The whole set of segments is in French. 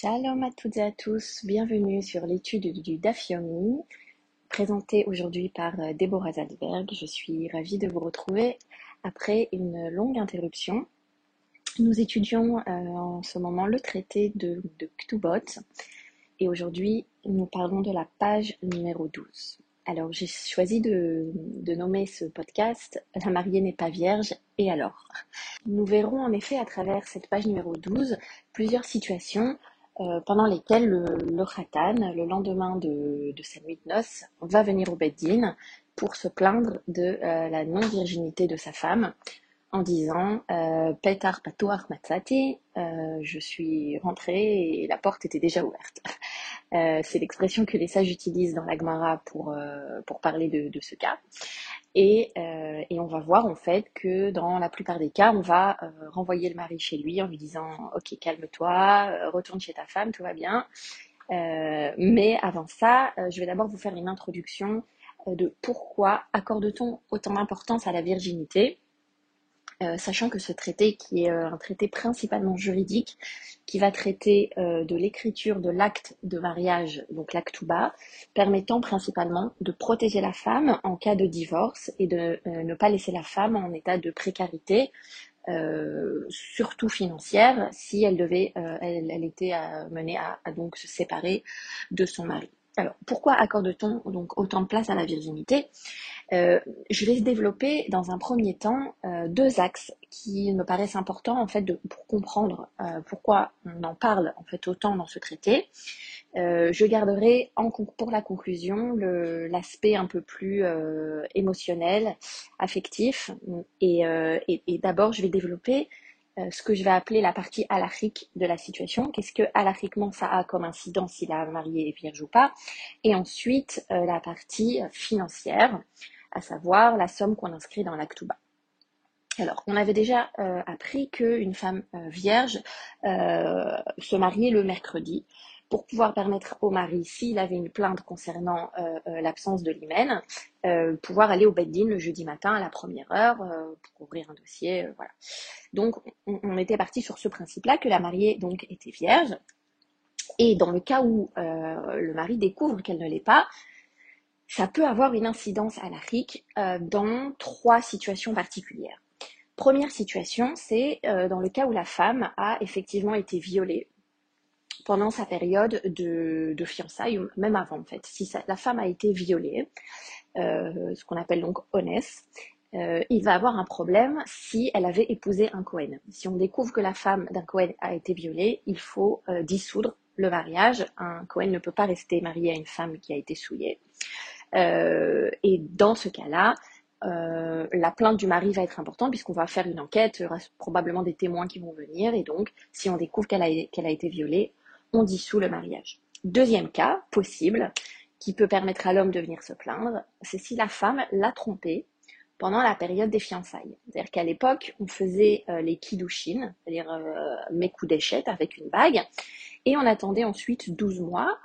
Shalom à toutes et à tous, bienvenue sur l'étude du Dafyomi, présentée aujourd'hui par euh, Deborah Zalberg. Je suis ravie de vous retrouver après une longue interruption. Nous étudions euh, en ce moment le traité de, de Ktubot et aujourd'hui nous parlons de la page numéro 12. Alors j'ai choisi de nommer ce podcast La mariée n'est pas vierge et alors? Nous verrons en effet à travers cette page numéro 12 plusieurs situations euh, pendant lesquelles le, le khatan, le lendemain de, sa nuit de noces, va venir au Beddin pour se plaindre de euh, la non-virginité de sa femme en disant euh, Petar patoar matzati, euh, je suis rentrée et la porte était déjà ouverte. Euh, c'est l'expression que les sages utilisent dans la Gemara pour, euh, pour parler de, ce cas. Et, euh, et, on va voir en fait que dans la plupart des cas, on va renvoyer le mari chez lui en lui disant Ok, calme-toi, retourne chez ta femme, tout va bien. mais avant ça, je vais d'abord vous faire une introduction de pourquoi accorde-t-on autant d'importance à la virginité sachant que ce traité, qui est euh, un traité principalement juridique, qui va traiter euh, de l'écriture de l'acte de mariage, donc l'actuba, permettant principalement de protéger la femme en cas de divorce et de ne pas laisser la femme en état de précarité, surtout financière, si elle devait, elle, était menée à donc se séparer de son mari. Alors, pourquoi accorde-t-on donc autant de place à la virginité? Euh, Je vais développer dans un premier temps euh, deux axes qui me paraissent importants en fait pour comprendre euh, pourquoi on en parle en fait autant dans ce traité. Je garderai pour la conclusion l'aspect un peu plus émotionnel, affectif, et, et, d'abord je vais développer ce que je vais appeler la partie halachique de la situation. Qu'est-ce que halachiquement ça a comme incidence si la mariée est vierge ou pas? Et ensuite, la partie financière, à savoir la somme qu'on inscrit dans l'actuba. Alors, on avait déjà euh, appris qu'une femme euh, vierge euh, se mariait le mercredi pour pouvoir permettre au mari, s'il avait une plainte concernant l'absence de l'hymen, pouvoir aller au Beddin le jeudi matin à la première heure pour ouvrir un dossier. Voilà. Donc, on, on était parti sur ce principe-là que la mariée donc était vierge. Et dans le cas où le mari découvre qu'elle ne l'est pas, ça peut avoir une incidence à la dans trois situations particulières. Première situation, c'est dans le cas où la femme a effectivement été violée pendant sa période de, fiançailles, ou même avant en fait. Si la femme a été violée, euh, ce qu'on appelle donc honnête, euh, il va avoir un problème si elle avait épousé un Cohen. Si on découvre que la femme d'un Cohen a été violée, il faut euh, dissoudre le mariage. Un Cohen ne peut pas rester marié à une femme qui a été souillée. Euh, et dans ce cas-là, euh, la plainte du mari va être importante puisqu'on va faire une enquête, il y aura probablement des témoins qui vont venir et donc si on découvre qu'elle a, été violée, on dissout le mariage. Deuxième cas possible qui peut permettre à l'homme de venir se plaindre, c'est si la femme l'a trompé pendant la période des fiançailles. C'est-à-dire qu'à l'époque, on faisait euh, les kidushin, c'est-à-dire mes coups d'échette avec une bague, et on attendait ensuite 12 mois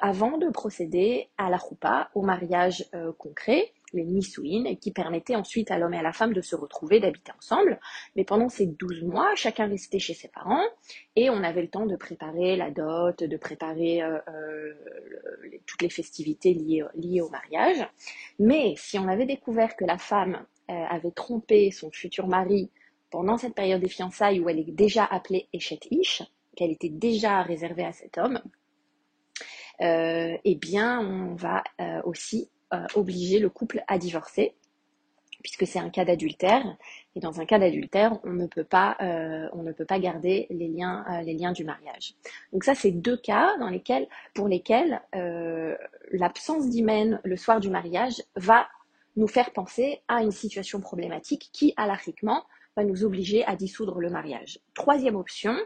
avant de procéder à la choupa, au mariage euh, concret, les nisuin, qui permettaient ensuite à l'homme et à la femme de se retrouver, d'habiter ensemble. Mais pendant ces 12 mois, chacun restait chez ses parents et on avait le temps de préparer la dot, de préparer euh, euh, toutes les festivités liées, au mariage. Mais si on avait découvert que la femme euh, avait trompé son futur mari pendant cette période des fiançailles où elle est déjà appelée Eshet Ish, qu'elle était déjà réservée à cet homme, euh, eh bien, on va euh, aussi euh, obliger le couple à divorcer, puisque c'est un cas d'adultère. Et dans un cas d'adultère, on ne peut pas, euh, on ne peut pas garder les liens, euh, les liens du mariage. Donc ça, c'est deux cas dans lesquels, pour lesquels euh, l'absence d'hymen le soir du mariage va nous faire penser à une situation problématique qui, alariquement, va nous obliger à dissoudre le mariage. Troisième option,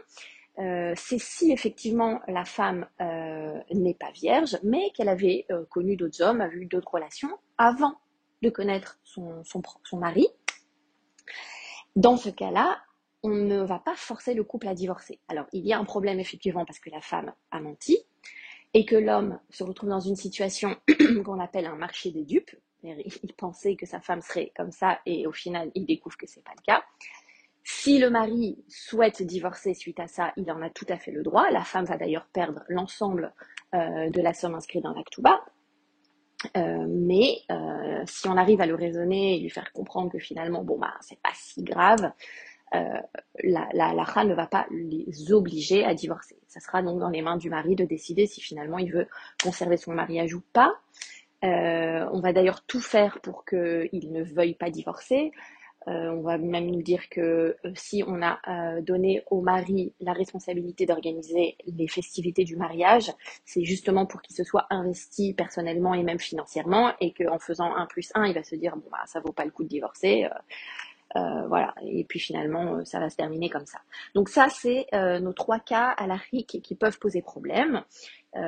euh, c'est si effectivement la femme euh, n'est pas vierge, mais qu'elle avait euh, connu d'autres hommes, avait eu d'autres relations avant de connaître son, son, son mari. Dans ce cas-là, on ne va pas forcer le couple à divorcer. Alors, il y a un problème effectivement parce que la femme a menti et que l'homme se retrouve dans une situation qu'on appelle un marché des dupes. Il pensait que sa femme serait comme ça et au final, il découvre que c'est pas le cas. Si le mari souhaite divorcer suite à ça, il en a tout à fait le droit. La femme va d'ailleurs perdre l'ensemble euh, de la somme inscrite dans l'acte. Euh, mais euh, si on arrive à le raisonner et lui faire comprendre que finalement, bon bah c'est pas si grave, la, la, la ne va pas les obliger à divorcer. Ça sera donc dans les mains du mari de décider si finalement il veut conserver son mariage ou pas. on va d'ailleurs tout faire pour qu'il ne veuille pas divorcer. Euh, on va même nous dire que euh, si on a euh, donné au mari la responsabilité d'organiser les festivités du mariage, c'est justement pour qu'il se soit investi personnellement et même financièrement, et qu'en faisant un plus un, il va se dire bon bah ça vaut pas le coup de divorcer. voilà, et puis finalement, ça va se terminer comme ça. Donc ça, c'est nos trois cas à la RIC qui peuvent poser problème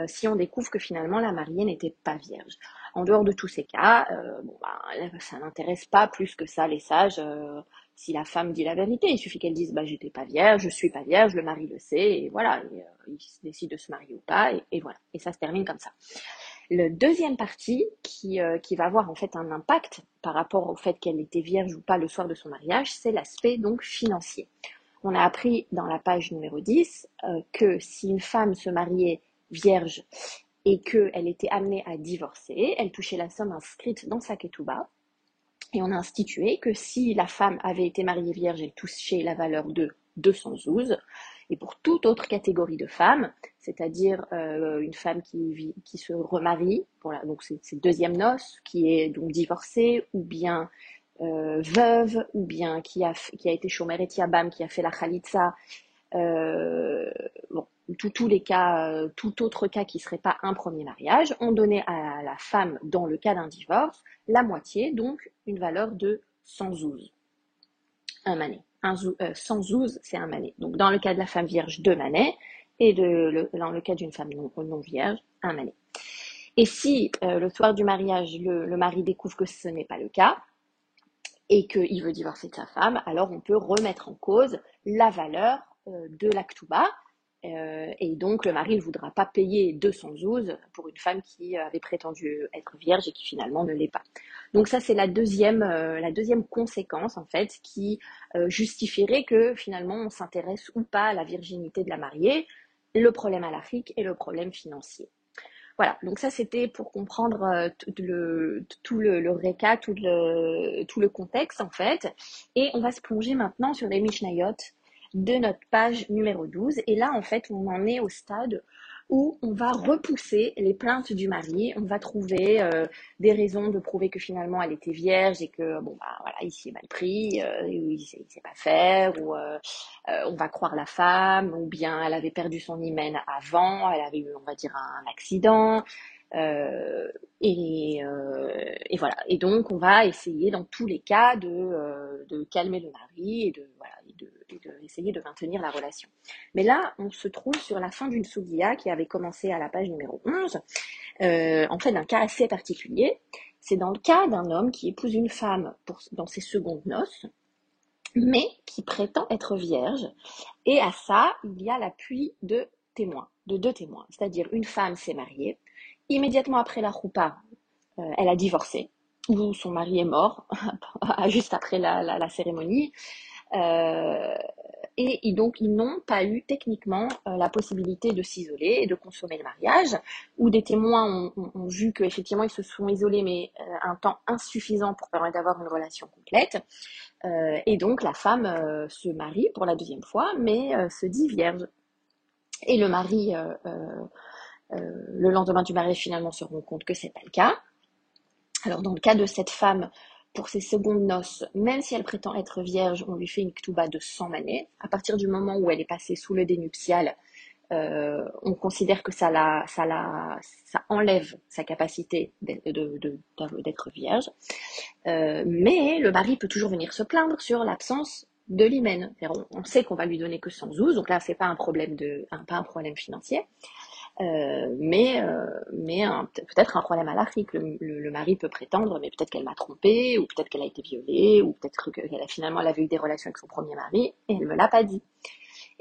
si on découvre que finalement la mariée n'était pas vierge. En dehors de tous ces cas, euh, bah, ça n'intéresse pas plus que ça les sages. Euh, si la femme dit la vérité, il suffit qu'elle dise bah j'étais pas vierge, je suis pas vierge, le mari le sait et voilà, euh, il décide de se marier ou pas et, voilà, et ça se termine comme ça. Le deuxième partie qui, qui va avoir en fait un impact par rapport au fait qu'elle était vierge ou pas le soir de son mariage, c'est l'aspect donc financier. On a appris dans la page numéro 10 que si une femme se mariait vierge et qu'elle était amenée à divorcer, elle touchait la somme inscrite dans sa ketouba. Et on a institué que si la femme avait été mariée vierge, elle touchait la valeur de 212. Et pour toute autre catégorie de femmes, c'est-à-dire euh, une femme qui, qui se remarie, voilà, donc c'est deuxième noce, qui est donc divorcée, ou bien euh, veuve, ou bien qui a, qui a été chômère et qui a fait la khalitsa, euh, bon, tous les cas, euh, tout autre cas qui serait pas un premier mariage, on donnait à la femme, dans le cas d'un divorce, la moitié, donc une valeur de 112. Un manet. Un, 112, euh, c'est un manet. Donc dans le cas de la femme vierge, deux manets, et dans le cas d'une femme non, vierge, un manet. Et si le soir du mariage, le, mari découvre que ce n'est pas le cas, et qu'il veut divorcer de sa femme, alors on peut remettre en cause la valeur euh, de l'actuba. Euh, et donc, le mari ne voudra pas payer 212 pour une femme qui avait prétendu être vierge et qui finalement ne l'est pas. Donc ça, c'est la deuxième, euh, la deuxième conséquence, en fait, qui justifierait que finalement, on s'intéresse ou pas à la virginité de la mariée, le problème à l'Afrique et le problème financier. Voilà, donc ça c'était pour comprendre tout le, tout tout le, tout le contexte en fait. Et on va se plonger maintenant sur les Mishnayot de notre page numéro 12. Et là, en fait, on en est au stade où on va repousser les plaintes du mari, on va trouver euh, des raisons de prouver que finalement elle était vierge et que bon bah voilà il s'y est mal pris, euh, il, sait, sait pas faire, ou euh, on va croire la femme, ou bien elle avait perdu son hymen avant, elle avait eu on va dire un accident, et, et, voilà. Et donc, on va essayer dans tous les cas de, de calmer le mari et de, voilà, de, essayer de maintenir la relation. Mais là, on se trouve sur la fin d'une sougia qui avait commencé à la page numéro 11, euh, en fait d'un cas assez particulier. C'est dans le cas d'un homme qui épouse une femme pour, dans ses secondes noces, mais qui prétend être vierge. Et à ça, il y a l'appui de témoins, de deux témoins. C'est-à-dire une femme s'est mariée, immédiatement après la roupa, euh, elle a divorcé, ou son mari est mort, juste après la cérémonie. Euh, et, donc, ils n'ont pas eu techniquement euh, la possibilité de s'isoler et de consommer le mariage, ou des témoins ont, vu qu'effectivement ils se sont isolés, mais euh, un temps insuffisant pour permettre d'avoir une relation complète. et donc, la femme se marie pour la deuxième fois, mais se dit vierge. Et le mari, le lendemain du mariage, finalement se rend compte que c'est pas le cas. Alors, dans le cas de cette femme, pour ses secondes noces, même si elle prétend être vierge, on lui fait une ktuba de 100 manées. À partir du moment où elle est passée sous le dénuptial, euh, on considère que ça, enlève sa capacité d'être vierge. Euh, mais le mari peut toujours venir se plaindre sur l'absence de l'hymen. On, sait qu'on va lui donner que 112, donc là c'est pas pas un problème financier. Euh, mais euh, mais peut-être un problème à l'Afrique. Le, le, mari peut prétendre, mais peut-être qu'elle m'a trompé, ou peut-être qu'elle a été violée, ou peut-être qu'elle a finalement elle eu des relations avec son premier mari et elle me l'a pas dit.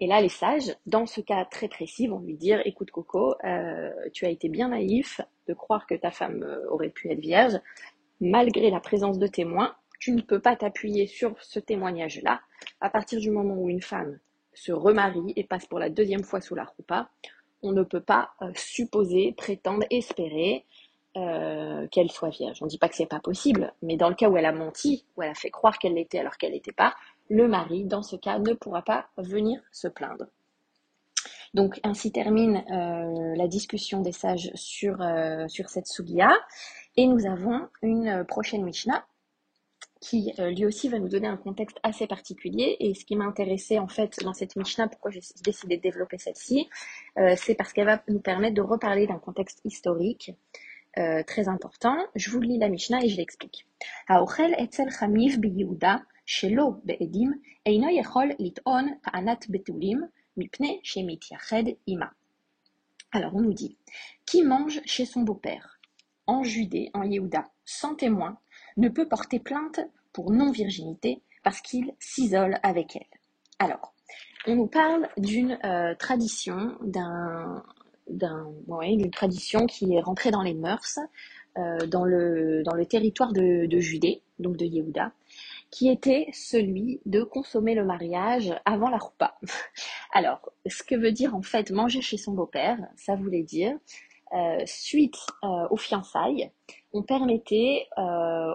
Et là, les sages, dans ce cas très précis, vont lui dire "Écoute, Coco, euh, tu as été bien naïf de croire que ta femme aurait pu être vierge, malgré la présence de témoins. tu ne peux pas t'appuyer sur ce témoignage-là. À partir du moment où une femme se remarie et passe pour la deuxième fois sous la roupa, on ne peut pas euh, supposer, prétendre, espérer euh, qu'elle soit vierge. On ne dit pas que c'est pas possible, mais dans le cas où elle a menti, où elle a fait croire qu'elle l'était alors qu'elle n'était pas, le mari, dans ce cas, ne pourra pas venir se plaindre. Donc ainsi termine euh, la discussion des sages sur, sur cette sugia. Et nous avons une prochaine Mishnah qui euh, lui aussi va nous donner un contexte assez particulier. Et ce qui m'a intéressé en fait dans cette Mishnah, pourquoi j'ai décidé de développer celle-ci, euh, c'est parce qu'elle va nous permettre de reparler d'un contexte historique euh, très important. Je vous lis la Mishnah et je l'explique. Alors on nous dit, qui mange chez son beau-père, en Judée, en Yehuda, sans témoin, ne peut porter plainte pour non-virginité parce qu'il s'isole avec elle. Alors, on nous parle d'une euh, tradition, d'un, d'une tradition qui est rentrée dans les mœurs euh, dans, le, territoire de, de Judée, donc de Yehuda, qui était celui de consommer le mariage avant la roupa. Alors, ce que veut dire en fait manger chez son beau-père, ça voulait dire, euh, suite aux fiançailles, on permettait euh,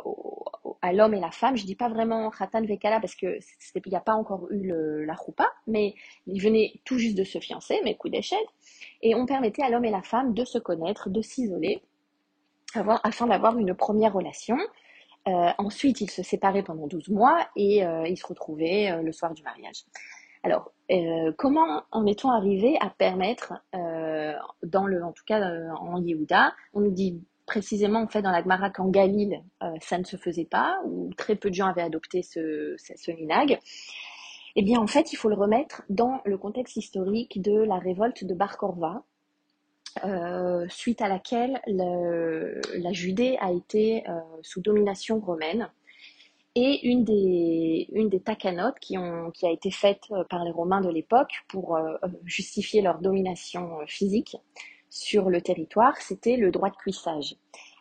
à l'homme et la femme, je dis pas vraiment khatan vekala parce que il n'y a pas encore eu la choupa, mais ils venaient tout juste de se fiancer, mais coup d'échelle, et on permettait à l'homme et la femme de se connaître, de s'isoler, afin d'avoir une première relation. Euh, ensuite, ils se séparaient pendant 12 mois et euh, ils se retrouvaient le soir du mariage. Alors, comment en est-on arrivé à permettre, dans le, en tout cas en Yehuda, on nous dit précisément en fait dans la Gemara qu'en Galil euh, ça ne se faisait pas ou très peu de gens avaient adopté ce, minag. Eh bien en fait il faut le remettre dans le contexte historique de la révolte de Bar Korva, euh, suite à laquelle la Judée a été euh, sous domination romaine. Et une des, takanotes qui, a été faite par les Romains de l'époque pour justifier leur domination physique, sur le territoire, c'était le droit de cuissage.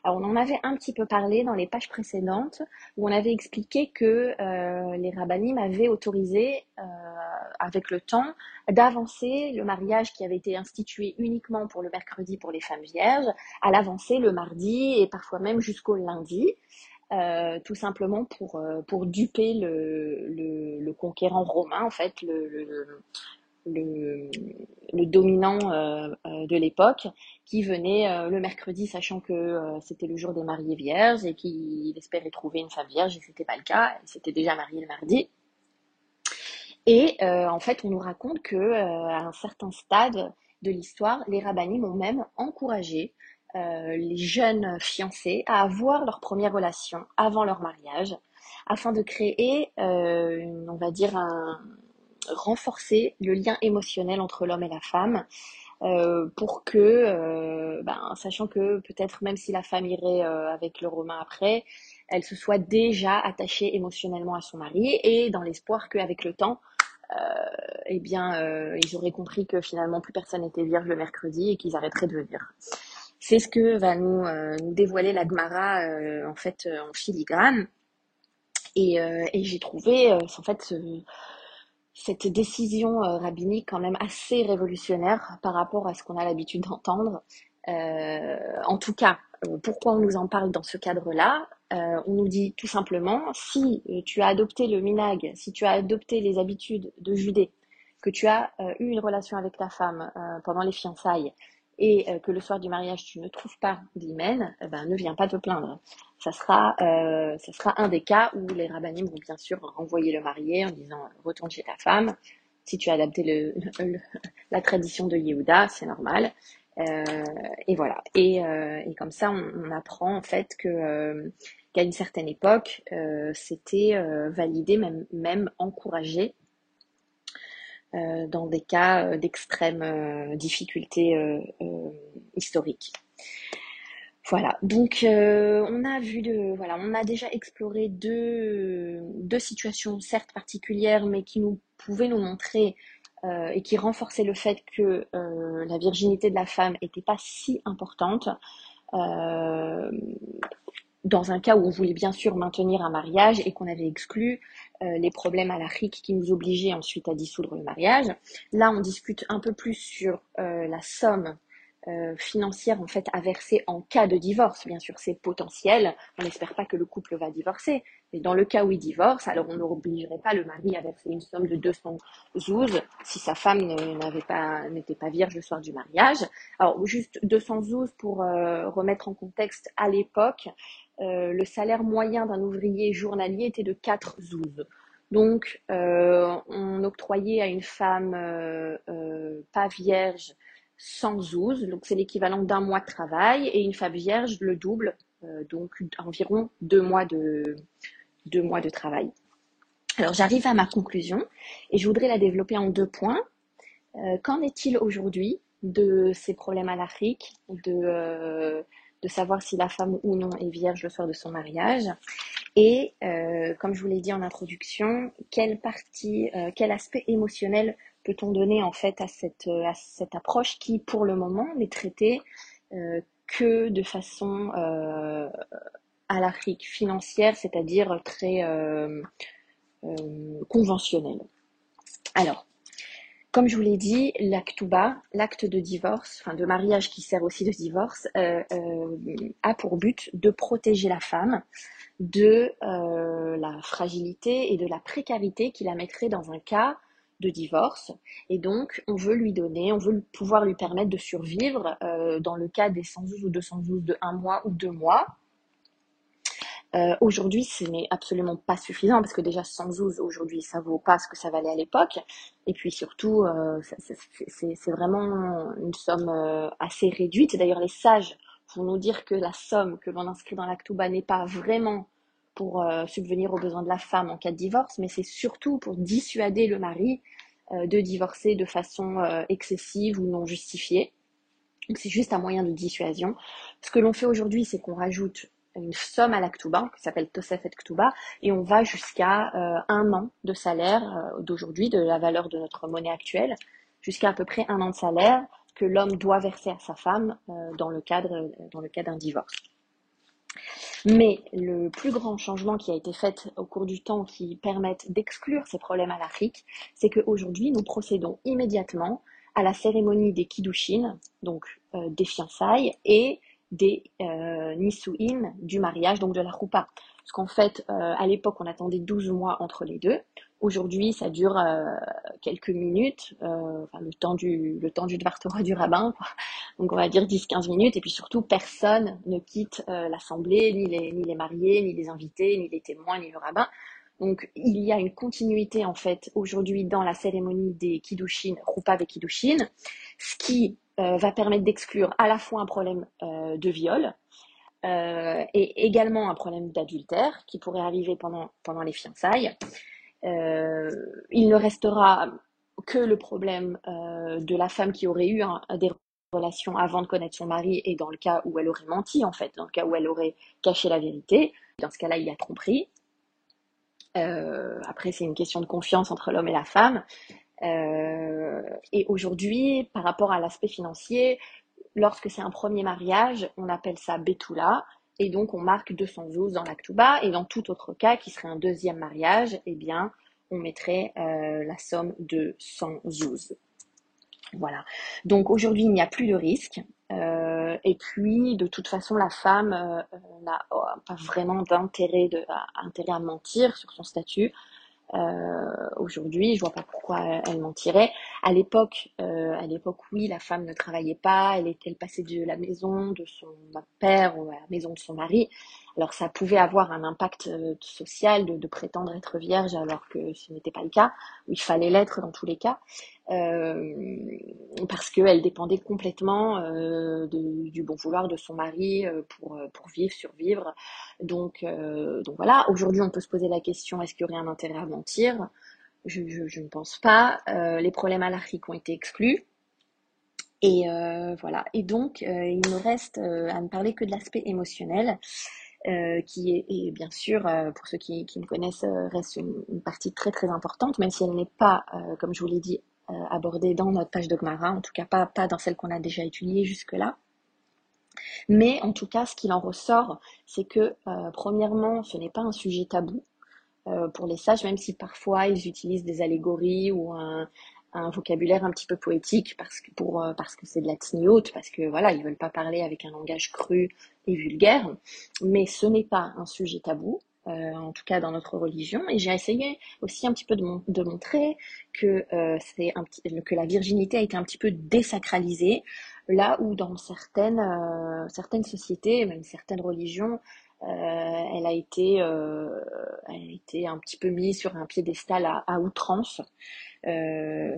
On en avait un petit peu parlé dans les pages précédentes où on avait expliqué que euh, les rabbinim avaient autorisé, euh, avec le temps, d'avancer le mariage qui avait été institué uniquement pour le mercredi pour les femmes vierges, à l'avancer le mardi et parfois même jusqu'au lundi. Euh, tout simplement pour, pour duper le, conquérant romain, en fait, le, dominant euh, euh, de l'époque qui venait euh, le mercredi sachant que c'était le jour des mariés vierges et qu'il espérait trouver une femme vierge et c'était pas le cas, il s'était déjà marié le mardi. Et en fait, on nous raconte que à un certain stade de l'histoire, les rabbinim ont même encouragé les jeunes fiancés à avoir leur première relation avant leur mariage, afin de créer, on va dire, renforcer le lien émotionnel entre l'homme et la femme. Euh, pour que, euh, ben, sachant que peut-être même si la femme irait euh, avec le Romain après, elle se soit déjà attachée émotionnellement à son mari et dans l'espoir qu'avec le temps, eh bien, ils auraient compris que finalement plus personne n'était vierge le mercredi et qu'ils arrêteraient de venir. C'est ce que va nous, nous dévoiler la Gemara en fait en filigrane. Et, et j'ai trouvé en fait cette décision euh, rabbinique quand même assez révolutionnaire par rapport à ce qu'on a l'habitude d'entendre. Euh, en tout cas, euh, pourquoi on nous en parle dans ce cadre-là? On nous dit tout simplement, si tu as adopté le minag, si tu as adopté les habitudes de Judée, que tu as eu une relation avec ta femme pendant les fiançailles, et que le soir du mariage tu ne trouves pas d'hymen, eh ben, ne viens pas te plaindre ça sera, euh, ça sera un des cas où les rabbinim vont bien sûr renvoyer le marié en disant retourne chez ta femme. Si tu as adapté le, la tradition de Yehuda, c'est normal. Euh, et voilà. Et, euh, et, comme ça, on, on, apprend en fait que euh, qu'à une certaine époque, euh, c'était euh, validé, même, même encouragé dans des cas d'extrême difficulté historique. Voilà, donc euh, on a vu de, voilà, on a déjà exploré deux, situations certes particulières, mais qui nous pouvaient nous montrer euh, et qui renforçaient le fait que euh, la virginité de la femme n'était pas si importante. Dans un cas où on voulait bien sûr maintenir un mariage et qu'on avait exclu les problèmes à l'Afrique qui nous obligeaient ensuite à dissoudre le mariage. Là, on discute un peu plus sur la somme euh, financière en fait à verser en cas de divorce. Bien sûr, c'est potentiel. On n'espère pas que le couple va divorcer. Mais dans le cas où il divorce, alors on n'obligerait pas le mari à verser une somme de 200 zouz si sa femme n'avait pas, n'était pas vierge le soir du mariage. Alors, juste 200 zouz pour euh, remettre en contexte, à l'époque, euh, le salaire moyen d'un ouvrier journalier était de 4 zouz. Donc, on octroyait à une femme pas vierge 112, donc c'est l'équivalent d'un mois de travail, et une femme vierge le double, euh, donc environ deux mois de, travail. Alors j'arrive à ma conclusion et je voudrais la développer en deux points. Euh, qu'en est-il aujourd'hui de ces problèmes à l'Afrique, euh, de savoir si la femme ou non est vierge le soir de son mariage et, comme je vous l'ai dit en introduction, quelle partie, quel aspect émotionnel peut-on donner en fait à cette, euh, à cette approche qui, pour le moment, n'est traitée euh, que de façon euh, à l'Afrique financière, c'est-à-dire très conventionnelle? Alors, comme je vous l'ai dit, l'actuba, l'acte de divorce, enfin de mariage qui sert aussi de divorce, a pour but de protéger la femme de la fragilité et de la précarité qui la mettrait dans un cas de divorce. Et donc, on veut lui donner, on veut pouvoir lui permettre de survivre euh, dans le cas des 112 ou 212 de un mois ou deux mois. Euh, aujourd'hui, ce n'est absolument pas suffisant parce que déjà 112 aujourd'hui, ça vaut pas ce que ça valait à l'époque. Et puis surtout, euh, c'est vraiment une somme assez réduite. D'ailleurs, les sages vont nous dire que la somme que l'on inscrit dans l'actuba n'est pas vraiment pour euh, subvenir aux besoins de la femme en cas de divorce, mais c'est surtout pour dissuader le mari euh, de divorcer de façon euh, excessive ou non justifiée. Donc c'est juste un moyen de dissuasion. Ce que l'on fait aujourd'hui, c'est qu'on rajoute une somme à l'actuba qui s'appelle Tosefet Ktuba et on va jusqu'à un an de salaire d'aujourd'hui, de la valeur de notre monnaie actuelle, jusqu'à à peu près un an de salaire que l'homme doit verser à sa femme dans le cadre dans le cas d'un divorce. Mais le plus grand changement qui a été fait au cours du temps qui permettent d'exclure ces problèmes à l'Afrique, c'est qu'aujourd'hui, nous procédons immédiatement à la cérémonie des Kiddushin, donc euh, des fiançailles, et des euh, du mariage, donc de la roupa. Parce qu'en fait, euh, à l'époque, on attendait 12 mois entre les deux. Aujourd'hui, ça dure euh, quelques minutes, euh, enfin, le temps du le temps du Dvartora du rabbin, donc on va dire 10-15 minutes, et puis surtout personne ne quitte euh, l'assemblée, ni les ni les mariés, ni les invités, ni les témoins, ni le rabbin. Donc il y a une continuité en fait aujourd'hui dans la cérémonie des kiddushin, Rupa des kiddushin, ce qui va permettre d'exclure à la fois un problème de viol, et également un problème d'adultère qui pourrait arriver pendant, pendant les fiançailles. Euh, il ne restera que le problème euh, de la femme qui aurait eu des relations avant de connaître son mari et dans le cas où elle aurait menti, en fait, dans le cas où elle aurait caché la vérité. Dans ce cas-là, il a tromperie. Euh, après, c'est une question de confiance entre l'homme et la femme. Euh, et aujourd'hui, par rapport à l'aspect financier, lorsque c'est un premier mariage, on appelle ça Betula. Et donc, on marque 212 dans l'actuba. Et dans tout autre cas, qui serait un deuxième mariage, eh bien, on mettrait euh, la somme de 112. Voilà. Donc aujourd'hui, il n'y a plus de risque. Euh, et puis, de toute façon, la femme n'a pas vraiment d'intérêt intérêt à mentir sur son statut. Euh, aujourd'hui, je vois pas pourquoi elle mentirait. À l'époque, euh, à l'époque, oui, la femme ne travaillait pas, elle était, elle passait de la maison de son père à la maison de son mari. Alors ça pouvait avoir un impact euh, social de, prétendre être vierge alors que ce n'était pas le cas. Il fallait l'être dans tous les cas. Euh, parce qu'elle dépendait complètement euh, du bon vouloir de son mari pour, pour vivre, survivre. Donc, donc voilà, aujourd'hui on peut se poser la question, est-ce qu'il y aurait un intérêt à mentir? Je, ne pense pas. les problèmes l'Afrique ont été exclus. Et voilà. Et donc, il me reste à ne parler que de l'aspect émotionnel. Qui est, bien sûr, pour ceux qui, qui me connaissent, reste une, partie très très importante, même si elle n'est pas, comme je vous l'ai dit, euh, abordée dans notre page de Gmara, en tout cas pas, pas dans celle qu'on a déjà étudiée jusque-là. Mais en tout cas, ce qu'il en ressort, c'est que, premièrement, ce n'est pas un sujet tabou. pour les sages, même si parfois ils utilisent des allégories ou un, un vocabulaire un petit peu poétique parce que pour euh, parce que c'est de la haute, parce que voilà, ils veulent pas parler avec un langage cru et vulgaire, mais ce n'est pas un sujet tabou. Euh, en tout cas dans notre religion, et j'ai essayé aussi un petit peu de, de montrer que euh, c'est un petit, que la virginité a été un petit peu désacralisée, là où dans certaines certaines sociétés, même certaines religions, elle a été elle a été un petit peu mise sur un piédestal à outrance. Euh,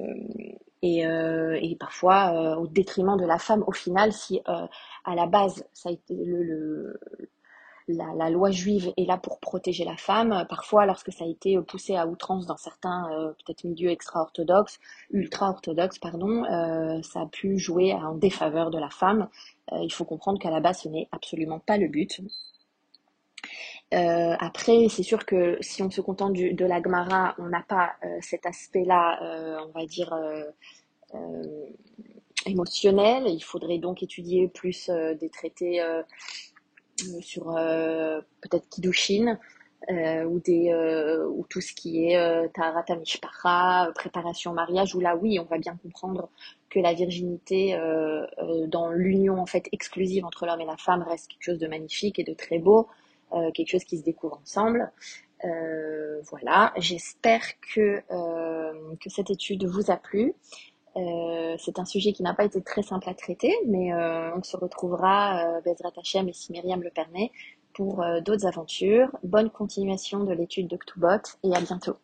et, euh, et, parfois euh, au détriment de la femme au final si à la base ça a été le, le la, la, loi juive est là pour protéger la femme. Parfois, lorsque ça a été poussé à outrance dans certains euh, peut-être milieux extra-orthodoxes, ultra-orthodoxes, pardon, euh, ça a pu jouer en défaveur de la femme. Euh, il faut comprendre qu'à la base, ce n'est absolument pas le but. Euh, après, c'est sûr que si on se contente de la Gemara, on n'a pas euh, cet aspect-là, euh, on va dire, émotionnel. Il faudrait donc étudier plus des traités sur peut-être Kiddushin, ou, tout ce qui est Tarata Mishpacha, préparation mariage, où là, oui, on va bien comprendre que la virginité dans l'union en fait exclusive entre l'homme et la femme reste quelque chose de magnifique et de très beau. Euh, quelque chose qui se découvre ensemble. Euh, voilà, j'espère que, euh, que cette étude vous a plu. c'est un sujet qui n'a pas été très simple à traiter, mais on se retrouvera, Bezrat Hachem et si Myriam le permet, pour d'autres aventures. Bonne continuation de l'étude de Ktubot et à bientôt.